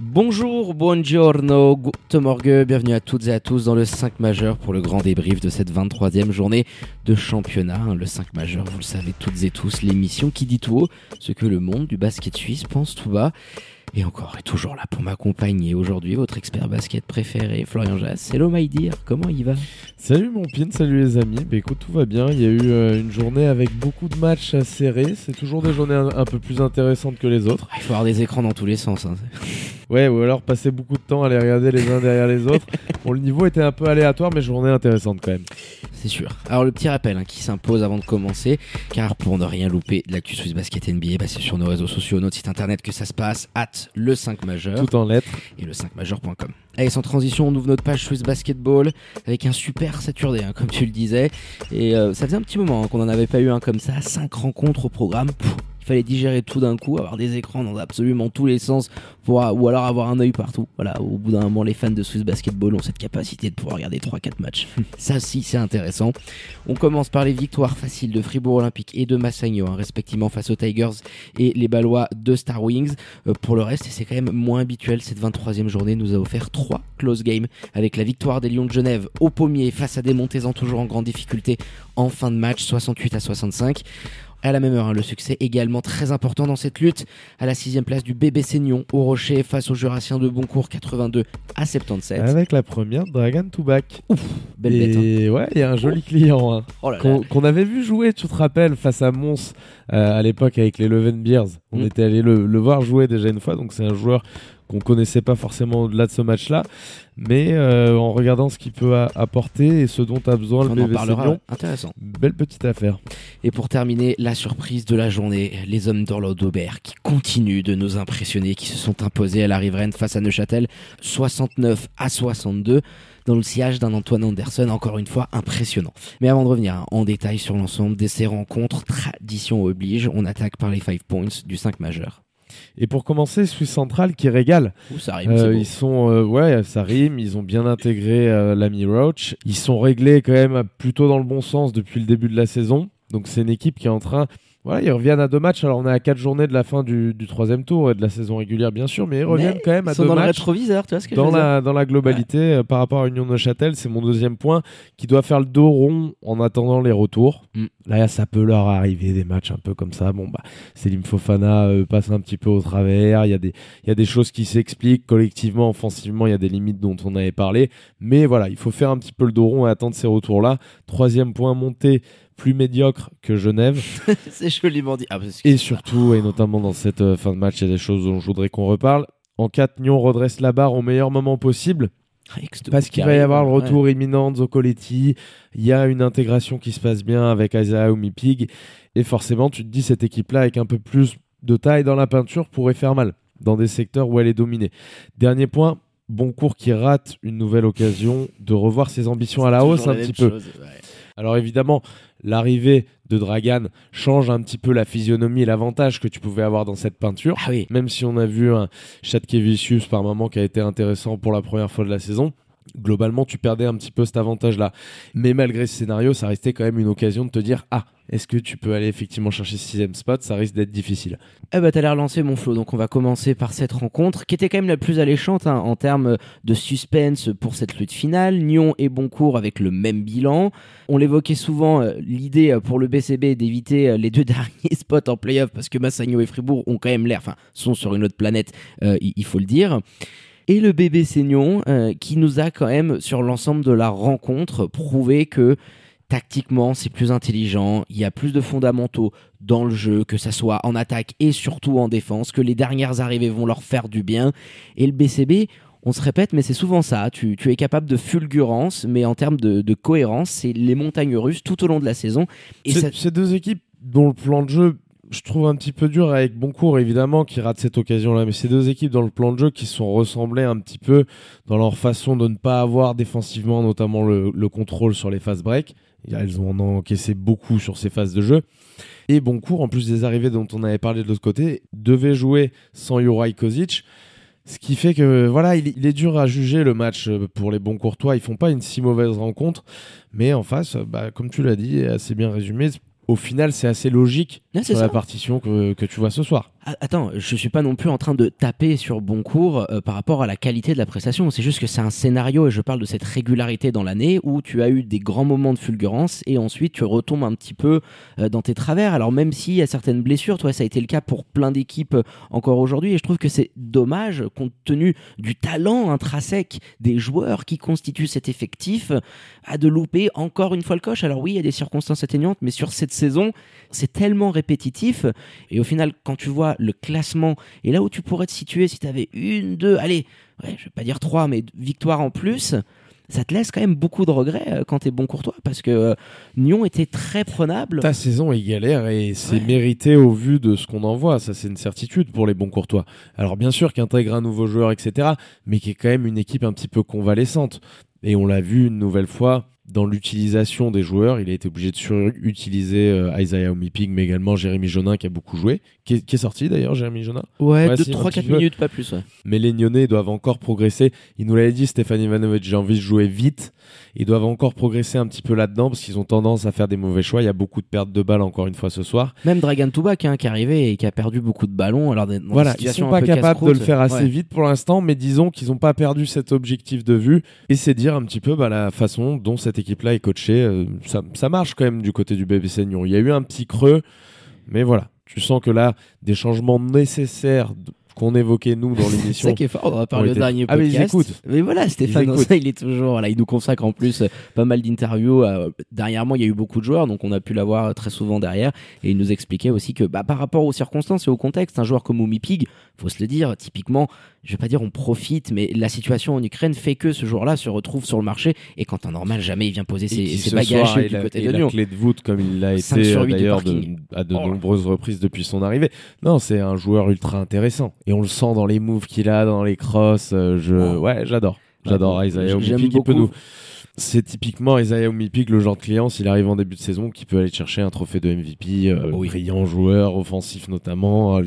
Bonjour, buongiorno, guten Morgue, bienvenue à toutes et à tous dans le 5 majeur pour le grand débrief de cette 23e journée de championnat. Le 5 majeur, vous le savez toutes et tous, l'émission qui dit tout haut ce que le monde du basket suisse pense tout bas. Et encore et toujours là pour m'accompagner aujourd'hui, votre expert basket préféré, Florian Jass. Hello my dear, comment il va? Salut mon pin, salut les amis. Bah écoute, tout va bien. Il y a eu euh, une journée avec beaucoup de matchs serrés. C'est toujours des journées un, un peu plus intéressantes que les autres. Ah, Il faut avoir des écrans dans tous les sens. hein. Ouais, ou alors passer beaucoup de temps à les regarder les uns derrière les autres. Bon, le niveau était un peu aléatoire, mais journée intéressante quand même. C'est sûr. Alors le petit rappel hein, qui s'impose avant de commencer, car pour ne rien louper de l'actu Swiss Basket NBA, bah, c'est sur nos réseaux sociaux, notre site internet que ça se passe, at le 5 majeur Tout en lettres. et le 5majeur.com. Allez, sans transition, on ouvre notre page Swiss Basketball avec un super Saturday, hein, comme tu le disais. Et euh, ça faisait un petit moment hein, qu'on n'en avait pas eu un comme ça, 5 rencontres au programme. Fallait digérer tout d'un coup, avoir des écrans dans absolument tous les sens, pour, ou alors avoir un œil partout. Voilà, au bout d'un moment, les fans de Swiss Basketball ont cette capacité de pouvoir regarder 3-4 matchs. ça, si, c'est intéressant. On commence par les victoires faciles de Fribourg Olympique et de Massagno, hein, respectivement face aux Tigers et les Ballois de Star Wings. Euh, pour le reste, et c'est quand même moins habituel, cette 23e journée nous a offert trois close games avec la victoire des Lions de Genève au pommier face à des Montezans toujours en grande difficulté en fin de match, 68 à 65. À la même heure, hein, le succès également très important dans cette lutte. À la sixième place du bébé Seignon au Rocher face aux Jurassiens de Boncourt 82 à 77. Avec la première Dragon to back. Belle bête. hein. Et ouais, il y a un joli client. hein. Oh. Qu'on avait vu jouer, tu te rappelles, face à Mons euh, à l'époque avec les Leven Beers. On Mm. était allé le, le voir jouer déjà une fois, donc c'est un joueur qu'on connaissait pas forcément au-delà de ce match-là, mais euh, en regardant ce qu'il peut apporter et ce dont a besoin le On en BV parlera. Seignon, ouais. Intéressant. belle petite affaire. Et pour terminer, la surprise de la journée, les hommes d'Orlando d'Aubert qui continuent de nous impressionner, qui se sont imposés à la riveraine face à Neuchâtel, 69 à 62, dans le sillage d'un Antoine Anderson, encore une fois impressionnant. Mais avant de revenir hein, en détail sur l'ensemble de ces rencontres, tradition oblige, on attaque par les 5 points du 5 majeur. Et pour commencer, Suisse Central qui régale. Ouh, ça arrive, Euh, ils sont, euh, ouais, ça rime. Ils ont bien intégré euh, l'ami Roach. Ils sont réglés quand même plutôt dans le bon sens depuis le début de la saison. Donc c'est une équipe qui est en train. Voilà, ils reviennent à deux matchs. Alors on est à quatre journées de la fin du, du troisième tour et de la saison régulière, bien sûr, mais ils reviennent Mais quand même à Ils sont deux dans le matchs. rétroviseur, tu vois ce que je Dans veux dire la, dans la globalité, euh, par rapport à Union Neuchâtel, c'est mon deuxième point, qui doit faire le dos rond en attendant les retours. Mm. Là, ça peut leur arriver des matchs un peu comme ça. Bon, bah, Selim Fofana euh, passe un petit peu au travers. Il y a des, il y a des choses qui s'expliquent collectivement, offensivement. Il y a des limites dont on avait parlé. Mais voilà, il faut faire un petit peu le dos rond et attendre ces retours-là. Troisième point, monté plus médiocre que Genève. C'est joliment dit. Ah, Et surtout, et notamment dans cette euh, fin de match, il y a des choses dont je voudrais qu'on reparle. En 4, Nyon redresse la barre au meilleur moment possible. de Parce qu'il va y avoir le ouais. retour imminent de Zoccoletti. Il y a une intégration qui se passe bien avec Isaiah Pig. Et forcément, tu te dis, cette équipe-là, avec un peu plus de taille dans la peinture, pourrait faire mal dans des secteurs où elle est dominée. Dernier point, Boncourt qui rate une nouvelle occasion de revoir ses ambitions à la hausse un petit peu. chose, ouais. Alors évidemment, l'arrivée de Dragan change un petit peu la physionomie et l'avantage que tu pouvais avoir dans cette peinture. Ah oui. Même si on a vu un Chatkevicius par moment qui a été intéressant pour la première fois de la saison, globalement tu perdais un petit peu cet avantage-là. Mais malgré ce scénario, ça restait quand même une occasion de te dire ah est-ce que tu peux aller effectivement chercher ce sixième spot? Ça risque d'être difficile. Eh bah t'as l'air lancé mon flow, donc on va commencer par cette rencontre qui était quand même la plus alléchante hein, en termes de suspense pour cette lutte finale. Nyon et Boncourt avec le même bilan. On l'évoquait souvent, euh, l'idée euh, pour le BCB d'éviter euh, les deux derniers spots en playoff parce que Massagno et Fribourg ont quand même l'air, enfin sont sur une autre planète, il faut le dire. Et le bébé Seignon euh, qui nous a quand même sur l'ensemble de la rencontre prouvé que tactiquement c'est plus intelligent, il y a plus de fondamentaux dans le jeu, que ça soit en attaque et surtout en défense, que les dernières arrivées vont leur faire du bien. Et le BCB, on se répète, mais c'est souvent ça. Tu, tu es capable de fulgurance, mais en termes de, de cohérence, c'est les montagnes russes tout au long de la saison. Et ça- c'est deux équipes dont le plan de jeu je trouve un petit peu dur avec Boncourt, évidemment, qui rate cette occasion-là. Mais ces deux équipes dans le plan de jeu qui sont ressemblées un petit peu dans leur façon de ne pas avoir défensivement, notamment le, le contrôle sur les phases break. Elles ont encaissé beaucoup sur ces phases de jeu. Et Boncourt, en plus des arrivées dont on avait parlé de l'autre côté, devait jouer sans Juraj Kozic. Ce qui fait que voilà, il, est dur à juger le match pour les bons courtois. Ils font pas une si mauvaise rencontre, mais en face, bah, comme tu l'as dit, assez bien résumé, au final, c'est assez logique sur la partition que, que tu vois ce soir. Ah, Attends, je suis pas non plus en train de taper sur Boncourt euh, par rapport à la qualité de la prestation. C'est juste que c'est un scénario et je parle de cette régularité dans l'année où tu as eu des grands moments de fulgurance et ensuite tu retombes un petit peu euh, dans tes travers. Alors même s'il y a certaines blessures, toi ça a été le cas pour plein d'équipes euh, encore aujourd'hui et je trouve que c'est dommage compte tenu du talent intrinsèque des joueurs qui constituent cet effectif à de louper encore une fois le coche. Alors oui, il y a des circonstances atténuantes, mais sur cette saison, c'est tellement répétitif et au final, quand tu vois le classement et là où tu pourrais te situer si tu avais une, deux, allez, ouais, je vais pas dire trois, mais victoires en plus, ça te laisse quand même beaucoup de regrets euh, quand t'es bon courtois parce que euh, Nyon était très prenable. Ta saison est galère et c'est Ouais. mérité au vu de ce qu'on en voit. Ça, c'est une certitude pour les bons courtois. Alors, bien sûr qu'intègre un nouveau joueur, etc., mais qui est quand même une équipe un petit peu convalescente. Et on l'a vu une nouvelle fois dans l'utilisation des joueurs. Il a été obligé de surutiliser euh, Isaiah Omipig, mais également Jérémy Jonin qui a beaucoup joué. Qui est, qui est sorti d'ailleurs, Jérémy Jonin Ouais, Ouais, 2, si, un 3, petit 4 peu. minutes, pas plus. ouais. mais les Lyonnais doivent encore progresser. Il nous l'avait dit, Stéphane Ivanovic, j'ai envie de jouer vite. Ils doivent encore progresser un petit peu là-dedans parce qu'ils ont tendance à faire des mauvais choix. Il y a beaucoup de pertes de balles encore une fois ce soir. Même Dragan Toubak hein, qui est arrivé et qui a perdu beaucoup de ballons. Alors, dans Voilà, ils situations sont pas capables de le faire assez Ouais. vite pour l'instant, mais disons qu'ils n'ont pas perdu cet objectif de vue. Et c'est dire un petit peu bah, la façon dont cette équipe-là est coachée. Euh, ça, ça marche quand même du côté du BBC Nyon. Il y a eu un petit creux, mais voilà. Tu sens que là, des changements nécessaires qu'on évoquait nous dans C'est l'émission ça qui est fort, on va parler au dernier Ah, mais podcast. ils écoutent. Mais voilà, Stéphane, ça, il est toujours, voilà, il nous consacre en plus euh, pas mal d'interviews. euh, derrière moi, il y a eu beaucoup de joueurs, donc on a pu l'avoir euh, très souvent derrière. Et il nous expliquait aussi que, bah, par rapport aux circonstances et au contexte, un joueur comme Oumi Pig, faut se le dire, typiquement, je vais pas dire on profite, mais la situation en Ukraine fait que ce joueur-là se retrouve sur le marché et qu'en temps normal, jamais il vient poser ses, bagages soir, du la, côté de la clé de voûte comme il l'a été d'ailleurs à de Oh là. nombreuses reprises depuis son arrivée. Non, c'est un joueur ultra intéressant et on le sent dans les moves qu'il a, dans les crosses. euh, je, ouais, j'adore, j'adore Isaiah j'aime. Il peut beaucoup. nous, c'est typiquement Isaiah Omipig, le genre de client, s'il arrive en début de saison, qui peut aller chercher un trophée de MVP, euh, Oui. brillant joueur, offensif notamment, euh,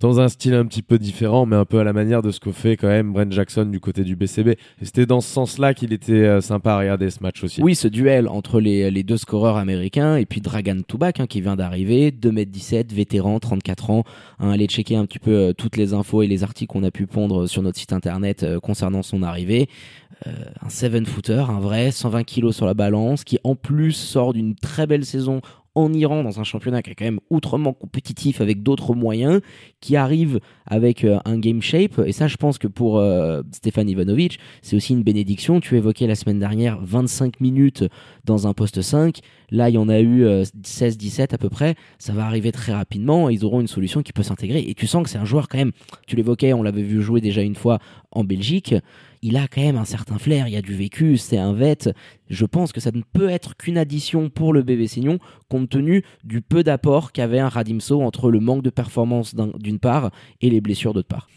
dans un style un petit peu différent, mais un peu à la manière de ce que fait quand même Brent Jackson du côté du BCB. Et c'était dans ce sens-là qu'il était euh, sympa à regarder ce match aussi. Oui, ce duel entre les, les deux scoreurs américains et puis Dragan Toubak hein, qui vient d'arriver, 2m17, vétéran, 34 ans. Hein, allez checker un petit peu euh, toutes les infos et les articles qu'on a pu pondre sur notre site internet euh, concernant son arrivée. Un 7-footer, un vrai, 120 kilos sur la balance, qui en plus sort d'une très belle saison en Iran dans un championnat qui est quand même outrement compétitif avec d'autres moyens, qui arrive avec euh, un game shape. Et ça, je pense que pour euh, Stéphane Ivanovic, c'est aussi une bénédiction. Tu évoquais la semaine dernière 25 minutes dans un poste 5. Là, il y en a eu euh, 16-17 à peu près. Ça va arriver très rapidement. Ils auront une solution qui peut s'intégrer. Et tu sens que c'est un joueur quand même, tu l'évoquais, on l'avait vu jouer déjà une fois en Belgique. Il a quand même un certain flair, il y a du vécu, c'est un vet. Je pense que ça ne peut être qu'une addition pour le bébé Signon, compte tenu du peu d'apport qu'avait un Radimso entre le manque de performance d'un- d'une part et les blessures d'autre part.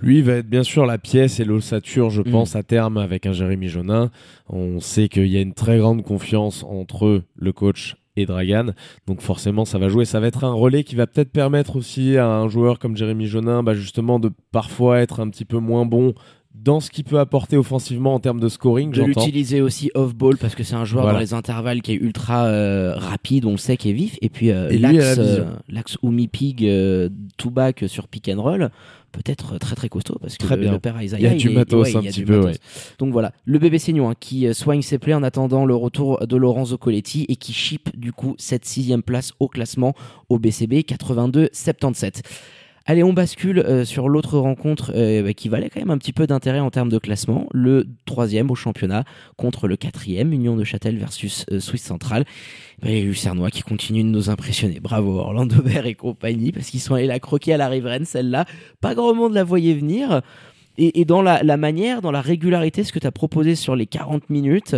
Lui va être bien sûr la pièce et l'ossature, je Mm. pense, à terme avec un Jérémy Jonin. On sait qu'il y a une très grande confiance entre le coach et Dragan. Donc forcément, ça va jouer. Ça va être un relais qui va peut-être permettre aussi à un joueur comme Jérémy Jonin, bah, justement, de parfois être un petit peu moins bon dans ce qu'il peut apporter offensivement en termes de scoring, De l'utiliser aussi off-ball parce que c'est un joueur Voilà. dans les intervalles qui est ultra euh, rapide, on le sait, qui est vif. Et puis euh, l'axe la euh, l'axe Oumi Pig, euh, tout back sur pick and roll peut être très très costaud parce que Très bien. le père Isaiah Il y a du est- matos ouais, un petit peu, ouais. Donc voilà, le bébé Seignon hein, qui soigne ses plaies en attendant le retour de Lorenzo Coletti et qui chip du coup cette sixième place au classement au BCB 82-77. Allez, on bascule euh, sur l'autre rencontre euh, bah, qui valait quand même un petit peu d'intérêt en termes de classement, le troisième au championnat contre le quatrième, Union de Châtel versus euh, Suisse Centrale. Bah, les Lucernois qui continuent de nous impressionner. Bravo Orlando Vert et compagnie parce qu'ils sont allés la croquer à la riveraine, celle-là. Pas grand monde la voyait venir. Et, et dans la, la manière, dans la régularité, ce que tu as proposé sur les 40 minutes,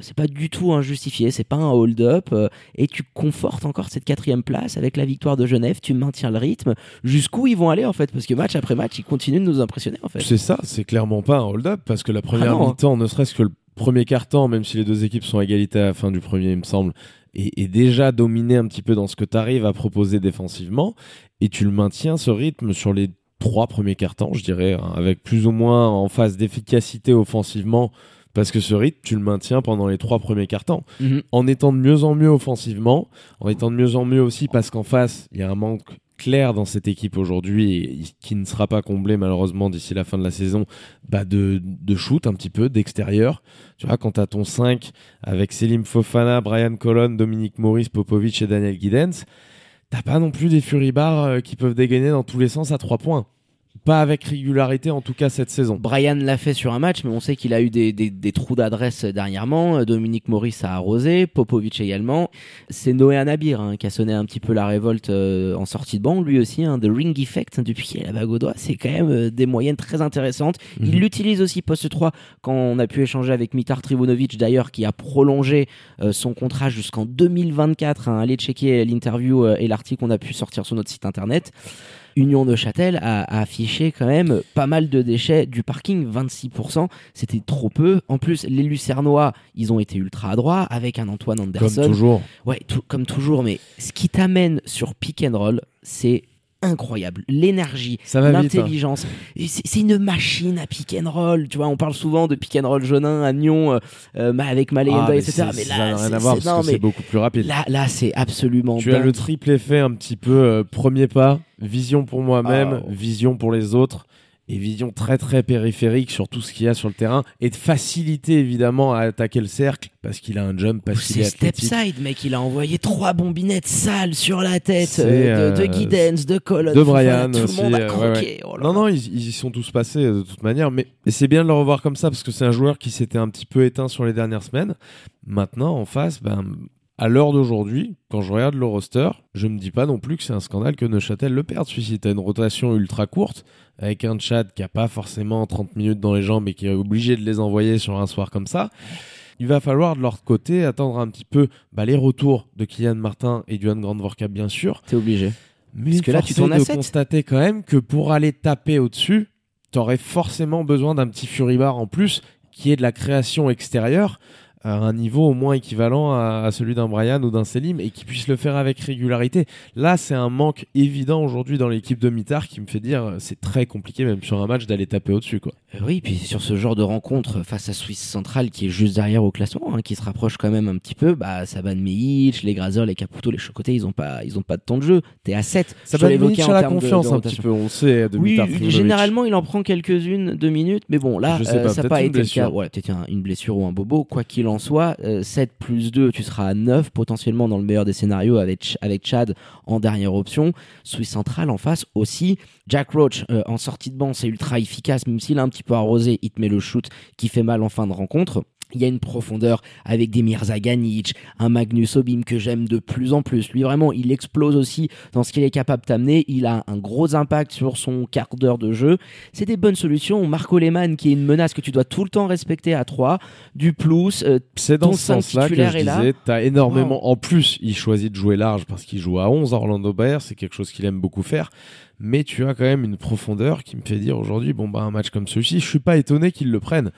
c'est pas du tout injustifié, c'est pas un hold-up, euh, et tu confortes encore cette quatrième place avec la victoire de Genève, tu maintiens le rythme, jusqu'où ils vont aller en fait, parce que match après match, ils continuent de nous impressionner en fait. C'est ça, c'est clairement pas un hold-up, parce que la première Ah non. mi-temps, ne serait-ce que le premier quart-temps, même si les deux équipes sont à égalité à la fin du premier, il me semble, est, déjà dominé un petit peu dans ce que tu arrives à proposer défensivement, et tu le maintiens ce rythme sur les trois premiers quarts-temps, je dirais, hein, avec plus ou moins en phase d'efficacité offensivement, parce que ce rythme, tu le maintiens pendant les trois premiers quarts-temps Mhm. en étant de mieux en mieux offensivement, en étant de mieux en mieux aussi parce qu'en face, il y a un manque clair dans cette équipe aujourd'hui et qui ne sera pas comblé malheureusement d'ici la fin de la saison bah de, de shoot un petit peu d'extérieur. Tu vois quand t'as ton 5 avec Selim Fofana, Brian Colon, Dominique Maurice, Popovic et Daniel Giddens t'as pas non plus des Furibars euh, qui peuvent dégainer dans tous les sens à 3 points pas avec régularité en tout cas cette saison Brian l'a fait sur un match, mais on sait qu'il a eu des, des- des trous d'adresse dernièrement. Dominique Maurice a arrosé, Popovic également. C'est Noé Anabir hein, qui a sonné un petit peu la révolte euh, en sortie de banc, lui aussi. Hein, The Ring Effect, hein, depuis qu'il a la bague au doigt, c'est quand même euh, des moyennes très intéressantes. Il Mhm. l'utilise aussi poste 3 quand on a pu échanger avec Mitar Trivunovic d'ailleurs, qui a prolongé euh, son contrat jusqu'en 2024. hein. Allez checker l'interview et l'article qu'on a pu sortir sur notre site internet. Union de Châtel a, a affiché quand même pas mal de déchets du parking, 26%, c'était trop peu. En plus, les Lucernois, ils ont été ultra adroits avec un Antoine comme Anderson. toujours Ouais, tout- comme toujours, mais ce qui t'amène sur pick and roll, c'est incroyable. L'énergie, hein. l'intelligence. C'est une machine à pick and roll. Tu vois, on parle souvent de pick and roll Jonin, Agnon, euh, euh, avec Maléenda, Ah, etc. Mais là, c'est- à mais beaucoup plus rapide là, là, c'est absolument Tu as le triple effet un petit peu euh, premier pas, vision pour moi-même, Ah. vision pour les autres et vision très très périphérique sur tout ce qu'il y a sur le terrain et de facilité évidemment à attaquer le cercle parce qu'il a un jump, parce qu'il C'est est athlétique. Stepside, mec. Il a envoyé trois bombinettes sales sur la tête euh, de, de euh, Giddens, de Colon, de Brian Tout aussi, le monde a euh, ouais, croqué. Oh là Non, non, ils, ils y sont tous passés de toute manière, mais c'est bien de le revoir comme ça parce que c'est un joueur qui s'était un petit peu éteint sur les dernières semaines. Maintenant, en face, ben, à l'heure d'aujourd'hui, quand je regarde le roster, je me dis pas non plus que c'est un scandale que Neuchâtel le perde. Celui-ci, t'as une rotation ultra courte avec un Chad qui a pas forcément 30 minutes dans les jambes et qui est obligé de les envoyer sur un soir comme ça. Il va falloir de leur côté attendre un petit peu bah, les retours de Kylian Martin et Duan Grandvorka, bien sûr. T'es obligé. Mais Parce que là, tu tournes à de constater quand même que pour aller taper au-dessus, t'aurais forcément besoin d'un petit Furibar en plus qui est de la création extérieure à un niveau au moins équivalent à, à celui d'un Brian ou d'un Selim et qui puisse le faire avec régularité. Là, c'est un manque évident aujourd'hui dans l'équipe de Mitar qui me fait dire euh, c'est très compliqué même sur un match d'aller taper au-dessus quoi. Euh, Oui, puis sur ce genre de rencontre face à Suisse Centrale qui est juste derrière au classement, hein, qui se rapproche quand même un petit peu, bah Saban Mehic, les Grazer, les Caputo, les Chocotés, ils ont pas, ils ont pas de temps de jeu. T'es à 7. Ça Je va te l'évoquais l'évoquer en à la termes de- confiance de un petit peu, on sait de Oui, généralement il en prend quelques-unes, deux minutes, mais bon là, euh, pas, ça n'a pas été le cas. Ouais, peut-être un- une blessure ou un bobo. Quoi qu'il en soit, euh, 7 plus 2, tu seras à 9, potentiellement dans le meilleur des scénarios avec, Ch- avec Chad en dernière option. Suisse Centrale en face aussi. Jack Roach euh, en sortie de banc, c'est ultra efficace, même s'il a un petit peu arrosé, il te met le shoot qui fait mal en fin de rencontre. Il y a une profondeur avec des Mirza Ganic, un Magnus Obim que j'aime de plus en plus. Lui, vraiment, il explose aussi dans ce qu'il est capable d'amener. Il a un gros impact sur son quart d'heure de jeu. C'est des bonnes solutions. Marco Lehmann, qui est une menace que tu dois tout le temps respecter à 3. Du plus, euh, C'est dans ce sens-là que je disais, t'as énormément. En plus, il choisit de jouer large parce qu'il joue à 11 à Orlando Bayer, c'est quelque chose qu'il aime beaucoup faire. Mais tu as quand même une profondeur qui me fait dire aujourd'hui, bon bah un match comme celui-ci, je suis pas étonné qu'ils le prennent.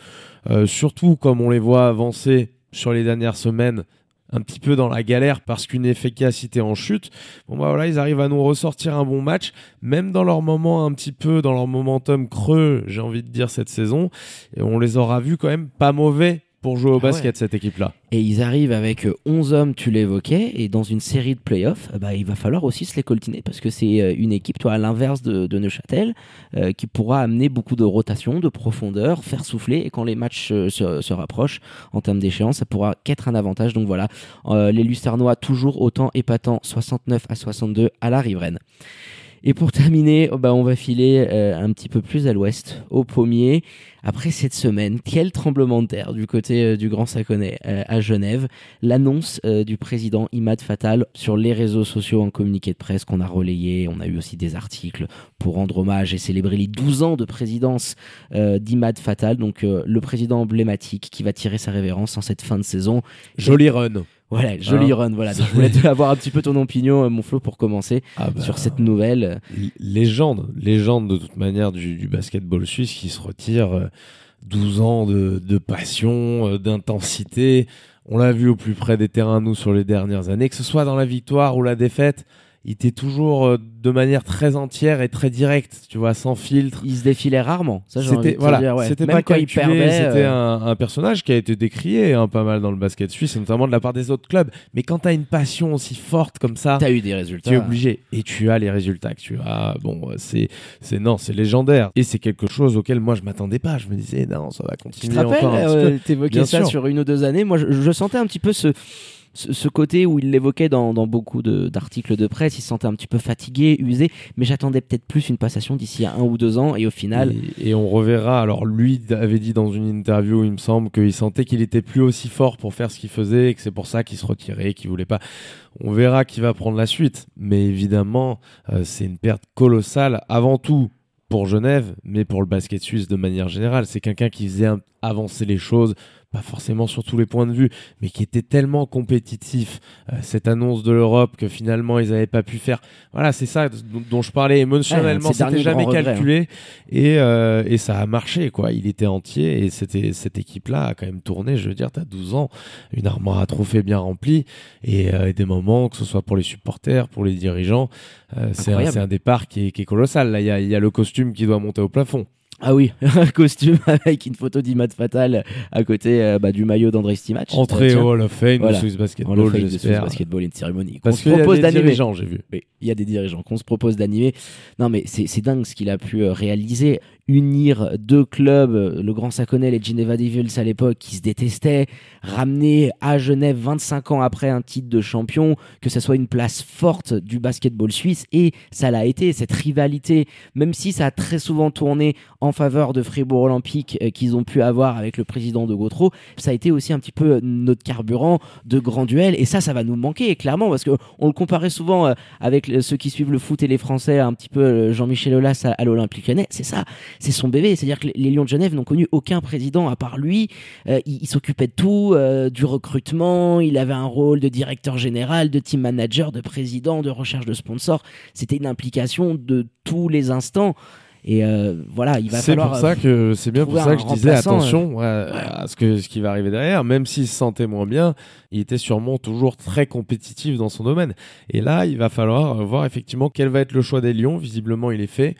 Euh, surtout comme on les voit avancer sur les dernières semaines, un petit peu dans la galère parce qu'une efficacité en chute. Bon bah voilà, ils arrivent à nous ressortir un bon match, même dans leur moment un petit peu, dans leur momentum creux, j'ai envie de dire cette saison. Et on les aura vus quand même pas mauvais pour jouer au Ah ouais. basket cette équipe-là. et ils arrivent avec euh, 11 hommes, tu l'évoquais, et dans une série de playoffs, euh, bah, il va falloir aussi se les coltiner parce que c'est euh, une équipe, toi, à l'inverse de, de Neuchâtel, euh, qui pourra amener beaucoup de rotation, de profondeur, faire souffler, et quand les matchs euh, se, se rapprochent en termes d'échéance, ça pourra qu'être un avantage. Donc voilà, Euh, les Lucernois toujours autant épatants, 69 à 62 à la riveraine. Et pour terminer, oh bah, on va filer euh, un petit peu plus à l'ouest, au pommier. Après cette semaine, quel tremblement de terre du côté euh, du Grand Saconnet euh, à Genève? L'annonce du président Imad Fatal sur les réseaux sociaux en communiqué de presse qu'on a relayé. On a eu aussi des articles pour rendre hommage et célébrer les 12 ans de présidence d'Imad Fatal, donc le président emblématique qui va tirer sa révérence en cette fin de saison. Joli run. Voilà, joli Hein run. Voilà, Donc, je voulais avoir un petit peu ton opinion, euh, mon Flo, pour commencer Ah bah, sur cette nouvelle. Légende, légende de toute manière du, du basketball suisse qui se retire euh, 12 ans de, de passion, euh, d'intensité. On l'a vu au plus près des terrains, nous, sur les dernières années, que ce soit dans la victoire ou la défaite. Il était toujours euh, de manière très entière et très directe, tu vois, sans filtre. Il se défilait rarement. Ça, C'était voilà, dire, ouais. c'était Même pas quand il perdait. c'était euh, un, un personnage qui a été décrié hein, pas mal dans le basket suisse, notamment de la part des autres clubs. Mais quand tu as une passion aussi forte comme ça, T'as eu des résultats. tu es obligé et tu as les résultats que tu as. Bon, euh, c'est c'est non, c'est légendaire et c'est quelque chose auquel moi je m'attendais pas. Je me disais non, ça va Tu continuer te rappelles, encore un petit euh, peu. t'évoquais Bien ça sûr. sur une ou deux années. Moi, je, je sentais un petit peu ce, ce, côté où il l'évoquait dans, beaucoup d'articles de, presse. Il se sentait un petit peu fatigué, usé, mais j'attendais peut-être plus une passation d'ici à un ou deux ans. Et au final, Et, on reverra. Alors lui avait dit dans une interview, il me semble, qu'il sentait qu'il était plus aussi fort pour faire ce qu'il faisait et que c'est pour ça qu'il se retirait, qu'il voulait pas. On verra qui va prendre la suite. Mais évidemment, euh, c'est une perte colossale avant tout pour Genève, mais pour le basket suisse de manière générale. C'est quelqu'un qui faisait avancer les choses, pas forcément sur tous les points de vue, mais qui était tellement compétitif. euh, cette annonce de l'Europe que finalement ils n'avaient pas pu faire. Voilà, c'est ça dont, je parlais émotionnellement. Ouais, c'était jamais calculé et, euh, et ça a marché quoi. Il était entier et c'était cette équipe-là a quand même tourné. Je veux dire, t'as 12 ans, une armoire à trophées bien remplie et, euh, et des moments que ce soit pour les supporters, pour les dirigeants, euh, c'est un, un départ qui est, qui est colossal. Là, il y y a le costume qui doit monter au plafond. Ah oui, un costume avec une photo d'Imad Fatal à côté euh, bah, du maillot d'André Stimac. Entrée au Hall of Fame Voilà. de Swiss Basketball, Swiss j'espère. Basketball, une cérémonie. qu'on Parce se qu'il y a propose des d'animer. dirigeants, j'ai vu. Oui, il y a des dirigeants qu'on se propose d'animer. Non, mais c'est c'est dingue ce qu'il a pu euh, réaliser. Unir deux clubs, euh, le Grand Saconnet et Geneva Devils à l'époque, qui se détestaient, ramener à Genève 25 ans après un titre de champion, que ce soit une place forte du basketball suisse. Et ça l'a été, cette rivalité, même si ça a très souvent tourné en faveur de Fribourg Olympique euh, qu'ils ont pu avoir avec le président de Gautreau, ça a été aussi un petit peu notre carburant de grands duels. Et ça, ça va nous manquer, clairement, parce que on le comparait souvent euh, avec ceux qui suivent le foot et les Français, un petit peu euh, Jean-Michel Aulas à, à l'Olympique Lyonnais. C'est ça, c'est son bébé. C'est-à-dire que les, Lions de Genève n'ont connu aucun président à part lui. Euh, il il s'occupait de tout, euh, du recrutement. Il avait un rôle de directeur général, de team manager, de président, de recherche de sponsors. C'était une implication de tous les instants. Et euh, voilà, il va C'est falloir. pour ça que c'est bien pour ça que je disais attention ouais, à ce que ce qui va arriver derrière. Même s'il se sentait moins bien, il était sûrement toujours très compétitif dans son domaine. Et là, il va falloir voir effectivement quel va être le choix des Lions. Visiblement, il est fait.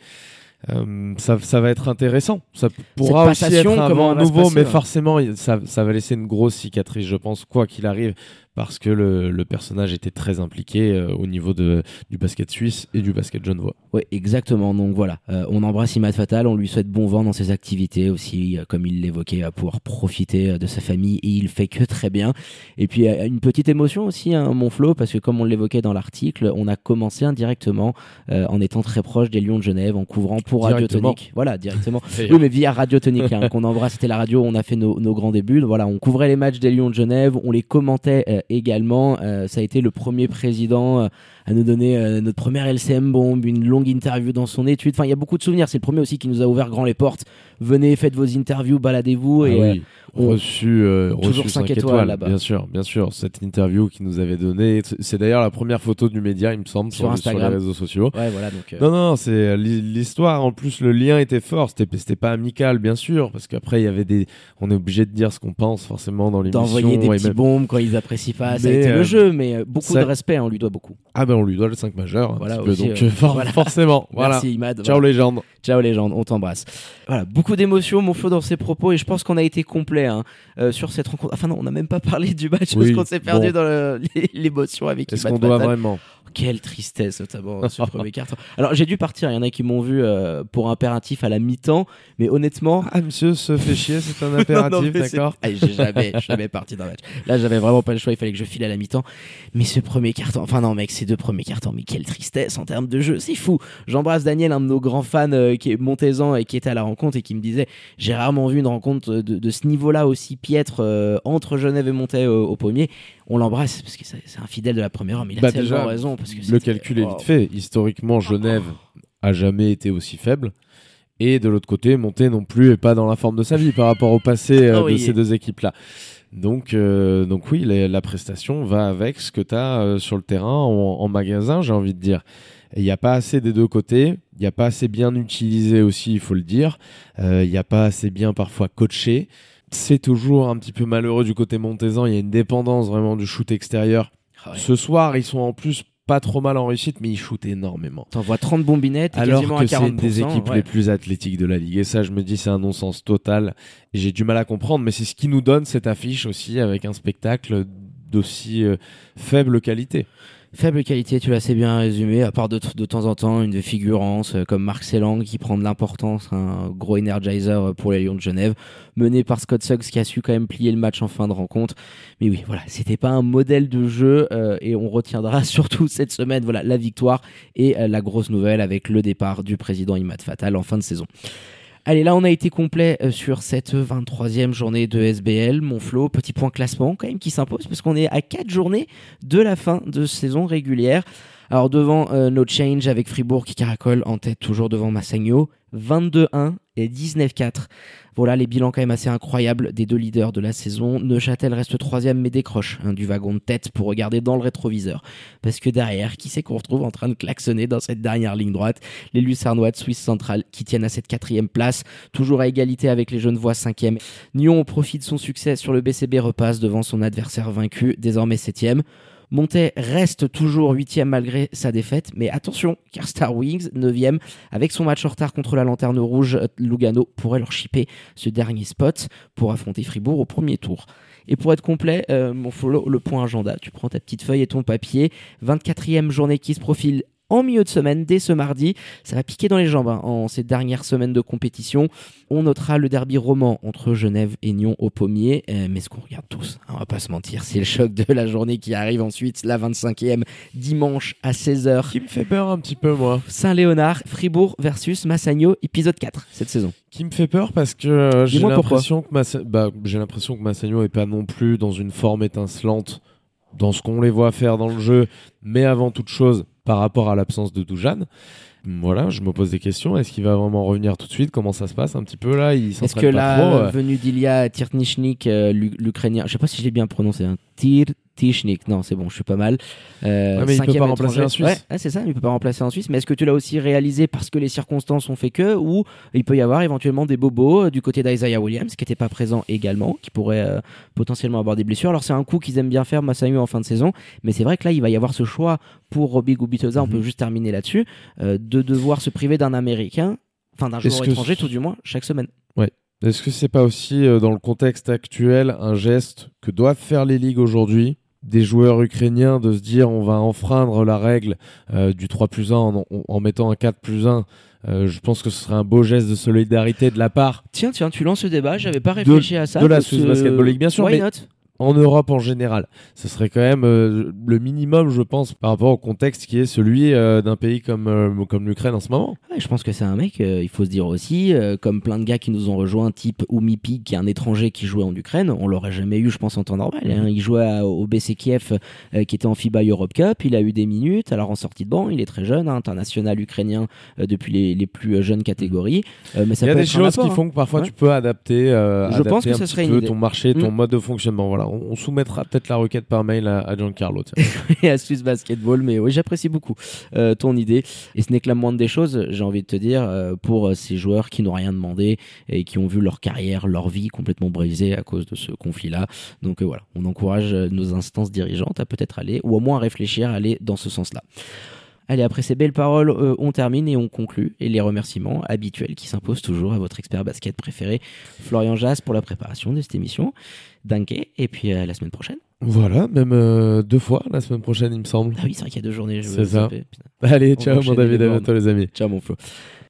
Euh, ça, ça va être intéressant. Ça pourra aussi être un nouveau, mais ouais. forcément, ça, ça va laisser une grosse cicatrice, je pense, quoi qu'il arrive, parce que le, le personnage était très impliqué euh, au niveau de, du basket suisse et du basket genevois. Oui, exactement. Donc voilà, euh, on embrasse Imad Fatal, on lui souhaite bon vent dans ses activités aussi, euh, comme il l'évoquait, à pouvoir profiter de sa famille et il fait que très bien. Et puis une petite émotion aussi, hein, mon Flo, parce que comme on l'évoquait dans l'article, on a commencé indirectement en étant très proche des Lions de Genève, en couvrant pour Radio Directement. Tonique. Voilà, directement. Oui, mais via Radio Tonique, hein, qu'on embrasse. C'était la radio on a fait nos, nos grands débuts. Voilà, on couvrait les matchs des Lions de Genève, on les commentait également. Euh, ça a été le premier président euh, à nous donner euh, notre première LCM bombe, une longue interview dans son étude. Enfin, il y a beaucoup de souvenirs. C'est le premier aussi qui nous a ouvert grand les portes. Venez, faites vos interviews, baladez-vous. Ah et, oui, on- reçu, Toujours reçu cinq 5 étoiles étoiles, là-bas. bien sûr, bien sûr. Cette interview qu'il nous avait donnée, c'est- d'ailleurs la première photo du média, il me semble, Sur sur, Instagram. les réseaux sociaux. ouais, voilà. Donc, Non, non, c'est l'hi- l'histoire. En plus, le lien était fort. C'était, pas amical, bien sûr, parce qu'après, il y avait des. On est obligé de dire ce qu'on pense forcément dans l'émission. d'envoyer des même- bombes quand ils apprécient pas. Ça a été euh, le jeu, mais euh, beaucoup ça- de respect. On lui doit beaucoup. Ah ben, on lui doit le 5 majeur. Voilà, aussi, donc euh, euh, for- voilà. forcément. Voilà. Merci Imad. Ciao légende. Ciao légende, on t'embrasse. Voilà, beaucoup d'émotions, mon Flo, dans ses propos, et je pense qu'on a été complet hein, euh, sur cette rencontre. Enfin non, on n'a même pas parlé du match Oui, parce qu'on s'est perdu bon. dans l'émotion avec Est-ce qu'on doit vraiment quelle tristesse, notamment ce premier carton. Alors j'ai dû partir, il y en a qui m'ont vu euh, pour impératif à la mi-temps, mais honnêtement. Ah, monsieur se fait chier, c'est un impératif, d'accord ah, J'ai jamais, jamais parti d'un match. Là, j'avais vraiment pas le choix, il fallait que je file à la mi-temps. Mais ce premier carton, enfin non, mec, ces deux premiers cartons, mais quelle tristesse en termes de jeu, c'est fou. J'embrasse Daniel, un de nos grands fans euh, qui est montaisan et qui était à la rencontre et qui me disait J'ai rarement vu une rencontre de, ce niveau-là aussi piètre euh, entre Genève et Montaigne au, premier. On l'embrasse parce que c'est un fidèle de la première heure, mais il a bah, tellement raison. Parce que le calcul est vite fait. Historiquement, Genève a jamais été aussi faible. Et de l'autre côté, Monté non plus est pas dans la forme de sa vie par rapport au passé euh, ah de ces deux équipes-là. Donc, euh, donc oui, la, prestation va avec ce que tu as euh, sur le terrain en, magasin, j'ai envie de dire. Il n'y a pas assez des deux côtés, il n'y a pas assez bien utilisé aussi, il faut le dire. Il n'y a pas assez bien parfois coaché. C'est toujours un petit peu malheureux du côté montaisan, il y a une dépendance vraiment du shoot extérieur. Ah Ce soir, ils sont en plus pas trop mal en réussite, mais il shoot énormément. T'envoies 30 bombinettes, alors que c'est une des équipes les plus athlétiques de la ligue. Et ça, je me dis, c'est un non-sens total. J'ai du mal à comprendre, mais c'est ce qui nous donne cette affiche aussi avec un spectacle d'aussi euh, faible qualité. Faible qualité, tu l'as assez bien résumé, à part de, de temps en temps une figurance euh, comme Marc Selang qui prend de l'importance, un gros energizer euh, pour les Lions de Genève, mené par Scott Suggs qui a su quand même plier le match en fin de rencontre. Mais oui, voilà, c'était pas un modèle de jeu euh, et on retiendra surtout cette semaine, voilà, la victoire et la grosse nouvelle avec le départ du président Imad Fatal en fin de saison. Allez, là, on a été complet euh, sur cette 23e journée de SBL. Mon Flo, petit point classement quand même qui s'impose parce qu'on est à 4 journées de la fin de saison régulière. Alors devant euh, No Change avec Fribourg qui caracole en tête toujours devant Massagno, 22-1 et 19-4. Voilà les bilans quand même assez incroyables des deux leaders de la saison. Neuchâtel reste troisième mais décroche hein, du wagon de tête pour regarder dans le rétroviseur. Parce que derrière, qui c'est qu'on retrouve en train de klaxonner dans cette dernière ligne droite? Les Lucernois de Suisse centrale qui tiennent à cette quatrième place, toujours à égalité avec les Genevois cinquième. Nyon profite de son succès sur le BCB repasse devant son adversaire vaincu, désormais septième. Montet reste toujours huitième malgré sa défaite, mais attention, car Star Wings, neuvième, avec son match en retard contre la Lanterne Rouge, Lugano pourrait leur chipper ce dernier spot pour affronter Fribourg au premier tour. Et pour être complet, euh, mon follow, le point agenda, tu prends ta petite feuille et ton papier. 24e journée qui se profile en milieu de semaine, dès ce mardi. Ça va piquer dans les jambes hein, en ces dernières semaines de compétition. On notera le derby roman entre Genève et Nyon au pommier. Euh, mais ce qu'on regarde tous, hein, on va pas se mentir, c'est le choc de la journée qui arrive ensuite, la 25e, dimanche à 16h. Qui me fait peur un petit peu, moi. Saint-Léonard, Fribourg versus Massagno, épisode 4 cette saison. Qui me fait peur parce que euh, j'ai l'impression que, bah, j'ai l'impression que Massagno est pas non plus dans une forme étincelante dans ce qu'on les voit faire dans le jeu, mais avant toute chose, par rapport à l'absence de Dujan. Voilà, je me pose des questions. Est-ce qu'il va vraiment revenir tout de suite? Comment ça se passe un petit peu là? Est-ce que là, euh venu d'Ilya Tirtnichnik, euh, l'Ukrainien, je sais pas si j'ai bien prononcé, hein, Tir Tichnik, non, c'est bon, je suis pas mal. Euh, mais il peut pas remplacer en Suisse. Ouais, c'est ça, il peut pas remplacer en Suisse. Mais est-ce que tu l'as aussi réalisé parce que les circonstances ont fait que, ou il peut y avoir éventuellement des bobos euh, du côté d'Isaiah Williams qui n'était pas présent également, qui pourrait euh, potentiellement avoir des blessures. Alors c'est un coup qu'ils aiment bien faire Massayu en fin de saison, mais c'est vrai que là il va y avoir ce choix pour Robbie Gubitoza, on mhm. peut juste terminer là-dessus, euh, de devoir se priver d'un Américain, enfin d'un joueur étranger tout du moins chaque semaine. Ouais. Est-ce que c'est pas aussi dans le contexte actuel un geste que doivent faire les ligues aujourd'hui des joueurs ukrainiens de se dire on va enfreindre la règle euh, du 3 plus 1 en, mettant un 4 plus 1 euh, je pense que ce serait un beau geste de solidarité de la part. Tiens, tiens, tu lances ce débat, j'avais pas réfléchi à ça. De la Swiss Basketball League, bien sûr. mais en Europe en général. Ce serait quand même euh, le minimum, je pense, par rapport au contexte qui est celui euh, d'un pays comme, euh, comme l'Ukraine en ce moment. je pense que c'est un mec, il faut se dire aussi, comme plein de gars qui nous ont rejoints, type Oumipi, qui est un étranger qui jouait en Ukraine, on l'aurait jamais eu, je pense, en temps normal. Hein. Il jouait au BC Kiev, qui était en FIBA Europe Cup, il a eu des minutes, alors en sortie de banc, il est très jeune, hein, international ukrainien depuis les, les, plus jeunes catégories. mais ça il y a des choses qui font que parfois tu peux adapter, je pense que ça serait ton marché, ton mm. mode de fonctionnement. Voilà on, soumettra peut-être la requête par mail à, Giancarlo. et à Swiss Basketball, mais oui, j'apprécie beaucoup euh, ton idée. Et ce n'est que la moindre des choses, j'ai envie de te dire, euh, pour euh, ces joueurs qui n'ont rien demandé et qui ont vu leur carrière, leur vie complètement brisée à cause de ce conflit-là. Donc voilà, on encourage nos instances dirigeantes à peut-être aller, ou au moins à réfléchir à aller dans ce sens-là. Allez, après ces belles paroles, euh, on termine et on conclut. Et les remerciements habituels qui s'imposent toujours à votre expert basket préféré, Florian Jass, pour la préparation de cette émission. Danke, et puis à la semaine prochaine. Voilà, même euh, deux fois la semaine prochaine, il me semble. Ah oui, c'est vrai qu'il y a deux journées. C'est ça. Allez, On ciao, mon David, à bientôt, les amis. Ciao mon Flo.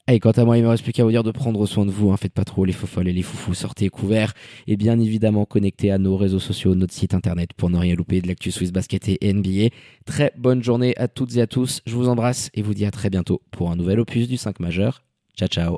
Allez, quant à moi, il me reste plus qu'à vous dire de prendre soin de vous. Hein. Faites pas trop les folles et les foufous. Sortez couverts et bien évidemment connectez à nos réseaux sociaux, notre site internet pour ne rien louper de l'actu Swiss Basket et NBA. Très bonne journée à toutes et à tous. Je vous embrasse et vous dis à très bientôt pour un nouvel opus du 5 majeur. Ciao ciao.